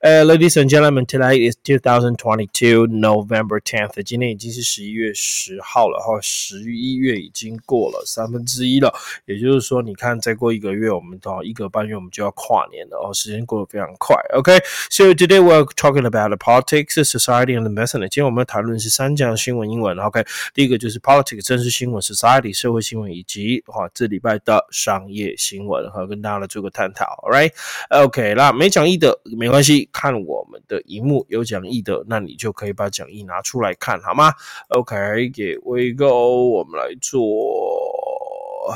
Uh, ladies and gentlemen, today is 2022 November 10th. 今天已经是十一月十号了，哈，十一月已经过了三分之一了。也就是说，你看，再过一个月，我们到一个半月，我们就要跨年了哦。时间过得非常快。OK，so today we're talking about the politics, society, and the business. 今天我们要谈论是三讲新闻英文。OK，第一个就是 politics 正式新闻，society 社会新闻，以及哈这礼拜的商业新闻，和跟大家来做个探讨。Alright，OK，那没讲义的没关系。看我们的荧幕有讲义的，那你就可以把讲义拿出来看，好吗？OK，给 We Go，我们来做。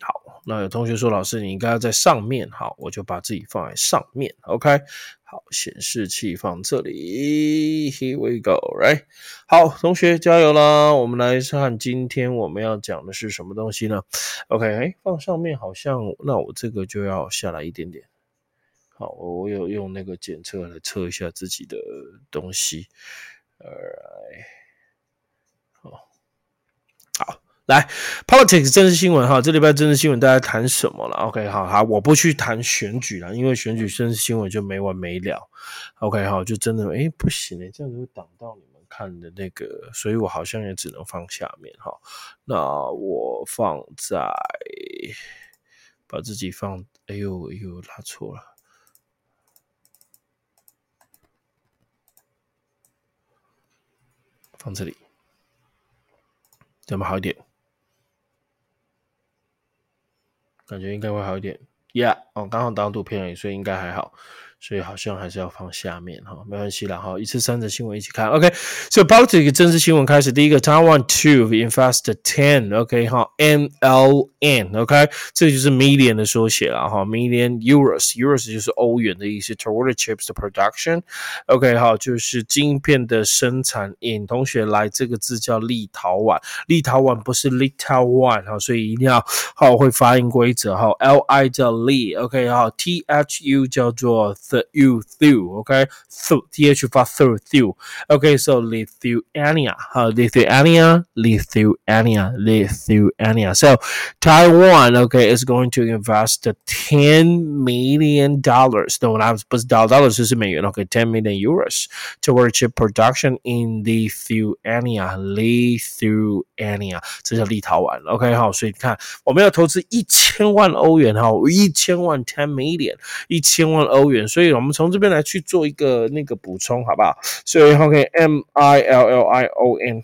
好，那有同学说，老师你应该要在上面，好，我就把自己放在上面。OK，好，显示器放这里。Here we go，right？好，同学加油啦！我们来看今天我们要讲的是什么东西呢？OK，哎，放上面好像，那我这个就要下来一点点。好，我我有用那个检测来测一下自己的东西。呃好，好，来，politics 政治新闻哈，这礼拜政治新闻大家谈什么了？OK，好好，我不去谈选举了，因为选举政治新闻就没完没了。OK，好，就真的哎不行哎，这样子会挡到你们看的那个，所以我好像也只能放下面哈。那我放在，把自己放，哎呦哎呦，拉错了。放这里，这么好一点，感觉应该会好一点。Yeah，哦，刚好挡图片而已，所以应该还好。所以好像还是要放下面哈，没关系啦哈，一次三则新闻一起看。OK，所以 politics 正式新闻开始，第一个，Taiwan，two，invest，ten，OK，哈，MLN，OK，这就是 million 的缩写了哈，million euros，euros 就是欧元的意思，toward chips 的 production，OK 哈，就是晶片的生产。引同学来，这个字叫立陶宛，立陶宛不是 Little 哈，所以一定要好会发音规则哈，L I 叫 Li，OK 哈，T H U 叫做。the u through okay through th 发 through through okay so Lithuania 哈 Lithuania Lithuania Lithuania so Taiwan okay is going to invest 10 million dollars 那我拿不是 dollars 是美元 okay 10 million euros toward chip production in Lithuania Lithuania 这叫立陶宛 OK 好所以你看我们要投资一千万欧元哈一千万 ten million 一千万欧元所以 我们从这边来去做一个那个补充，好不好？所以 OK，M I L L I O N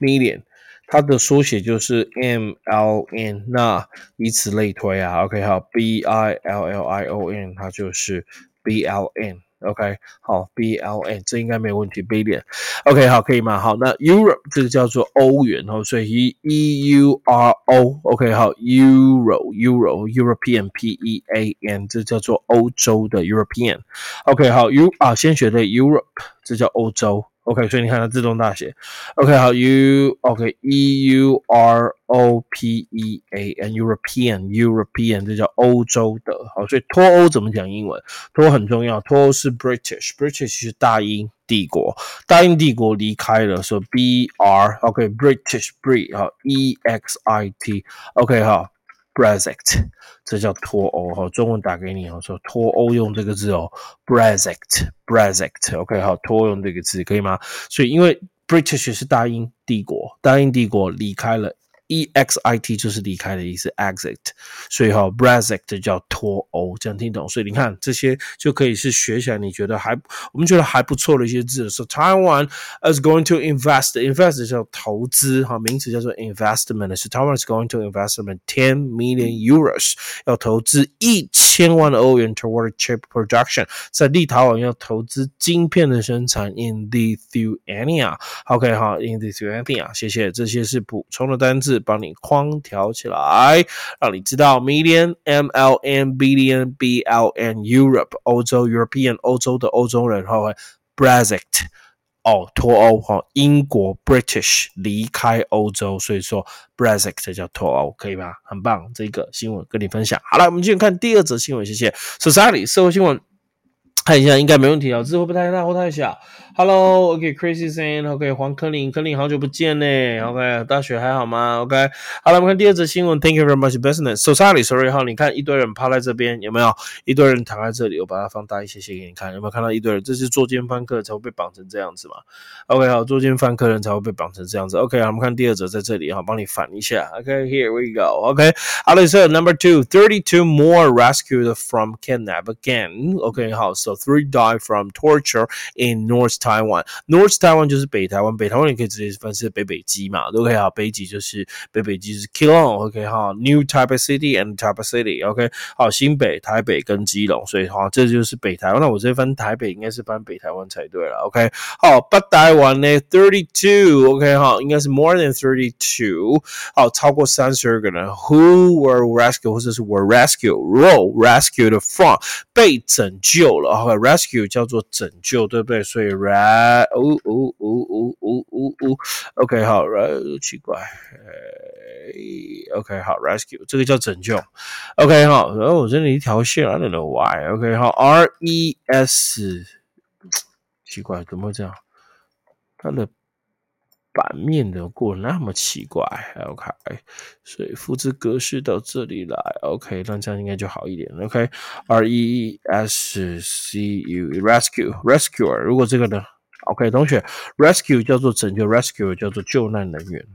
million，它的缩写就是 M L N，那以此类推啊。OK，好，B I L L I O N，它就是 B L N。OK，好，B L N 这应该没有问题，billion。OK，好，可以吗？好，那 Europe 这个叫做欧元哦，所以 E E U R O。OK，好，Euro，Euro，European P E A N 这叫做欧洲的 European。OK，好，U 啊，先学的 Europe 这叫欧洲。OK，所以你看它自动大写。OK，好，U OK E U R O P E A N European European 这叫欧洲的。好，所以脱欧怎么讲英文？脱欧很重要，脱欧是 British British 是大英帝国，大英帝国离开了，说 B R OK British Brit 好 E X I T OK 好。Brexit，这叫脱欧哈，中文打给你哦，说脱欧用这个字哦，Brexit，Brexit，OK 好，脱欧用这个字可以吗？所以因为 British 是大英帝国，大英帝国离开了。E X I T 就是离开的意思，exit，所以哈，Brexit 叫脱欧，这样听懂？所以你看这些就可以是学起来，你觉得还我们觉得还不错的一些字。So Taiwan is going to invest，invest 叫投资，哈，名词叫做 investment，是 Taiwan is going to investment ten million euros，要投资一千万欧元 toward chip production，在立陶宛要投资晶片的生产 in Lithuania。OK 哈，in Lithuania，谢谢，这些是补充的单字。帮你框调起来，让你知道 million M L N billion B L N Europe 欧洲 European 欧洲的欧洲人然后 Brexit 哦脱欧哈英国 British 离开欧洲，所以说 Brexit 叫脱欧，可以吧？很棒，这个新闻跟你分享。好了，我们继续看第二则新闻，谢谢 Society 社会新闻。看一下，应该没问题啊，字会不会太大或太小。Hello，OK，Crazy Saying，OK，黄科林，科林好久不见呢，OK，大雪还好吗？OK，好了，我们看第二则新闻，Thank you very much, business. So sorry，sorry，哈，你看一堆人趴在这边，有没有？一堆人躺在这里，我把它放大一些些给你看，有没有看到一堆人？这是作奸犯科才会被绑成这样子嘛？OK，好，作奸犯科人才会被绑成这样子。OK，我们看第二则在这里哈，帮你反一下。OK，Here we go。OK，好了，So number two，thirty-two more rescued from kidnap again。OK，好 ，So three died from torture in North。Taiwan North Taiwan 就是北台湾，北台湾你可以直接翻是北北基嘛，都可以哈。北极就是北北极是 Keelung，OK 哈。New Taipei City and Taipei City，OK 好。新北、台北跟基隆，所以哈这就是北台湾。那我这翻台北应该是翻北台湾才对了，OK 好。北台湾呢，thirty two，OK 哈，应该是 more than thirty two，好，超过三十二个人，who were rescued 或者是 were rescued，were rescued from 被拯救了 ，OK，rescue 叫做拯救，对不对？所以。re 呜呜呜呜呜呜呜，OK 好，re 奇怪，哎，OK 好，rescue 这个叫拯救，OK 好，然后我这里一条线，I don't know why，OK 好，R E S，奇怪，怎么会这样？它的版面的过那么奇怪，OK，所以复制格式到这里来，OK，那这样应该就好一点，OK，R E S C U rescue rescuer，如果这个呢，OK，同学，rescue 叫做拯救，rescue 叫做救难人员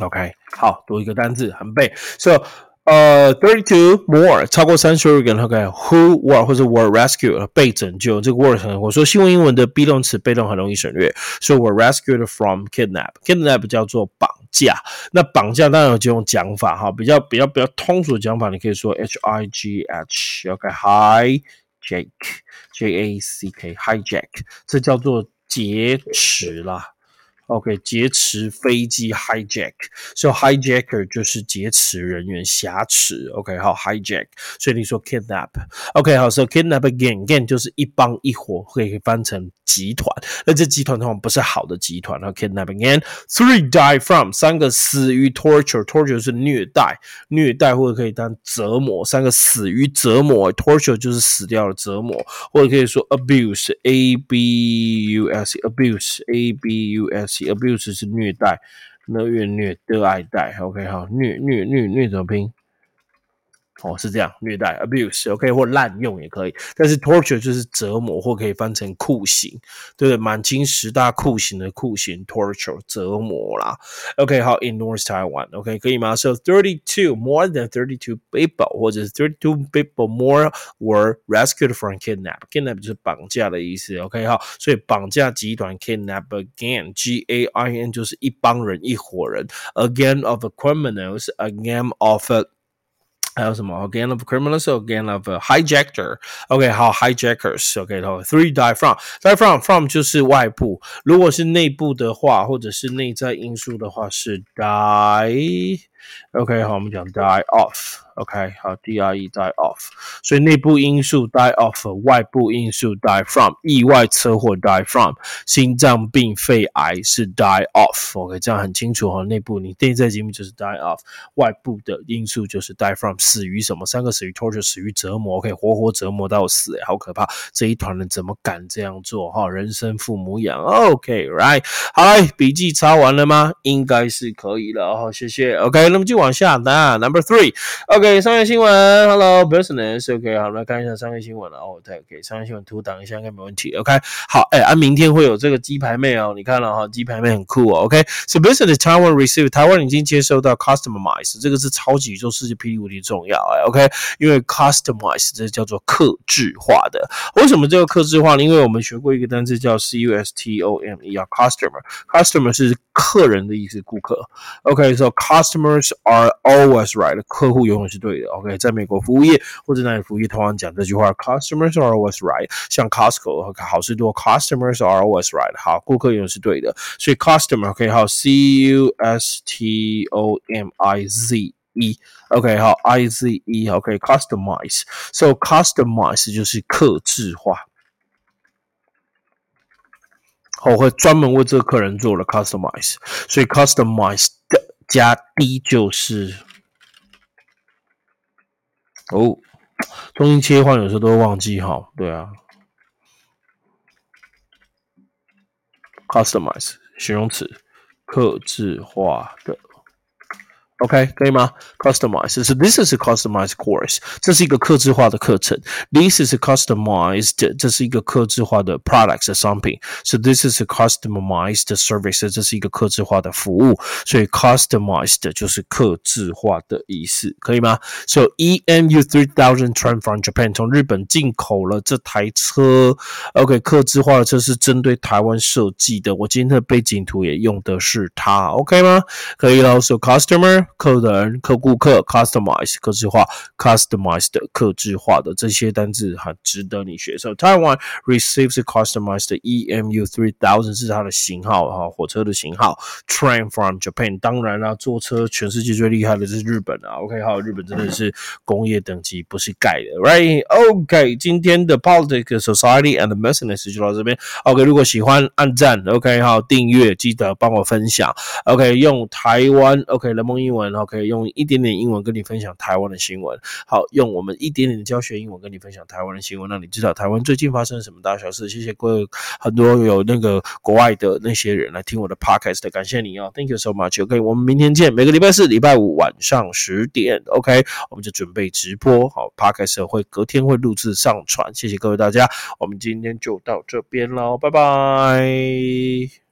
，OK，好，多一个单字，很背，So。呃，thirty-two more，超过三十二个人，OK，who were 或者 were rescued 被拯救，这个 word 我说新闻英文的 be 动词被动很容易省略，所以 were rescued from kidnap，kidnap 叫做绑架，那绑架当然有几种讲法哈，比较比较比较通俗的讲法，你可以说 h i g h，OK，hijack，J A C K，hijack，这叫做劫持啦。OK，劫持飞机 hijack，所以 hijacker 就是劫持人员、挟持。OK，好 hijack，所以你说 kidnap。OK，好，so kidnap again，again 就是一帮一伙，可以翻成集团。那这集团通常不是好的集团。然后 kidnap again，three die from，三个死于 torture，torture 是虐待，虐待或者可以当折磨，三个死于折磨，torture 就是死掉了折磨，或者可以说 abuse，a b u s，abuse，a b u s。Abuse 是虐待，那越虐的爱戴。OK，好，虐虐虐虐怎么拼？哦，是这样，虐待 abuse，OK，或滥用也可以。但是 torture 就是折磨，或可以翻成酷刑，对不对？满清十大酷刑的酷刑 torture 折磨啦。OK，好，in North Taiwan，OK，可以吗？So thirty two more than thirty two people，或者是 thirty two people more were rescued from kidnap，kidnap 就是绑架的意思。OK，好，所以绑架集团 kidnap again，G A I N 就是一帮人，一伙人，again of criminals，again of a 还有什么？A gang of criminals，organ of hijacker。OK，好，hijackers。OK，然后 three die from，die from from 就是外部。如果是内部的话，或者是内在因素的话，是 die。OK，好，我们讲 die off。OK，好，D R E die off，所以内部因素 die off，外部因素 die from，意外车祸 die from，心脏病、肺癌是 die off。OK，这样很清楚哈。内部你内在疾病就是 die off，外部的因素就是 die from，死于什么？三个死于 torture，死于折磨。OK，活活折磨到死，好可怕！这一团人怎么敢这样做？哈，人生父母养。OK，right，好，笔记抄完了吗？应该是可以了。好，谢谢。OK，那么就往下答 Number three。OK。商业新闻，Hello business，OK，好，来看一下商业新闻了哦。再给商业新闻图挡一下，应该没问题。OK，好，哎，啊，明天会有这个鸡排妹哦，你看了哈，鸡排妹很酷哦。OK，So business Taiwan receive，台湾已经接收到 customize，这个是超级宇宙世界霹雳无敌重要哎。OK，因为 customize 这叫做克制化的。为什么这个克制化呢？因为我们学过一个单词叫 custom，e 啊，customer，customer 是客人的意思，顾客。OK，So customer customers are always right，客户永远是。对的，OK，在美国服务业或者哪里服务业，通常讲这句话，Customers are always right。像 Costco 好事多，Customers are always right。好，顾客永远是对的，所以 Customer OK，好，C U S T O M I Z E，OK，好，I Z E，OK，Customize，So customize 就是克制化，我会专门为这个客人做了 Customize，所以 Customize 的 加 D 就是。哦，中心切换有时候都会忘记哈，对啊。Customize 形容词，克制化的。OK，可以吗？Customize，是 This is a customized course，这是一个克制化的课程。This is a customized，这是一个克制化的 products 的商品。So this is a customized service，这是一个克制化的服务。所以 customized 就是克制化的意思，可以吗？So EMU three thousand train from Japan，从日本进口了这台车。OK，克制化的车是针对台湾设计的。我今天的背景图也用的是它，OK 吗？可以了。So customer。 客人、客顾客，customize 客制化，customized 客制化的这些单字很值得你学。So Taiwan receives customized EMU three thousand 是它的型号哈，火车的型号。Train from Japan，当然啦，坐车全世界最厉害的是日本啊。OK，好，日本真的是工业等级，不是盖的，Right？OK，今天的 Politics Society and Business 就到这边。OK，如果喜欢按赞，OK，好，订阅，记得帮我分享。OK，用台湾 OK 人梦英文。然后可以用一点点英文跟你分享台湾的新闻，好，用我们一点点的教学英文跟你分享台湾的新闻，让你知道台湾最近发生什么大小事。谢谢各位，很多有那个国外的那些人来听我的 podcast，感谢你哦，Thank you so much。OK，我们明天见，每个礼拜四、礼拜五晚上十点，OK，我们就准备直播，好，podcast 会隔天会录制上传。谢谢各位大家，我们今天就到这边喽，拜拜。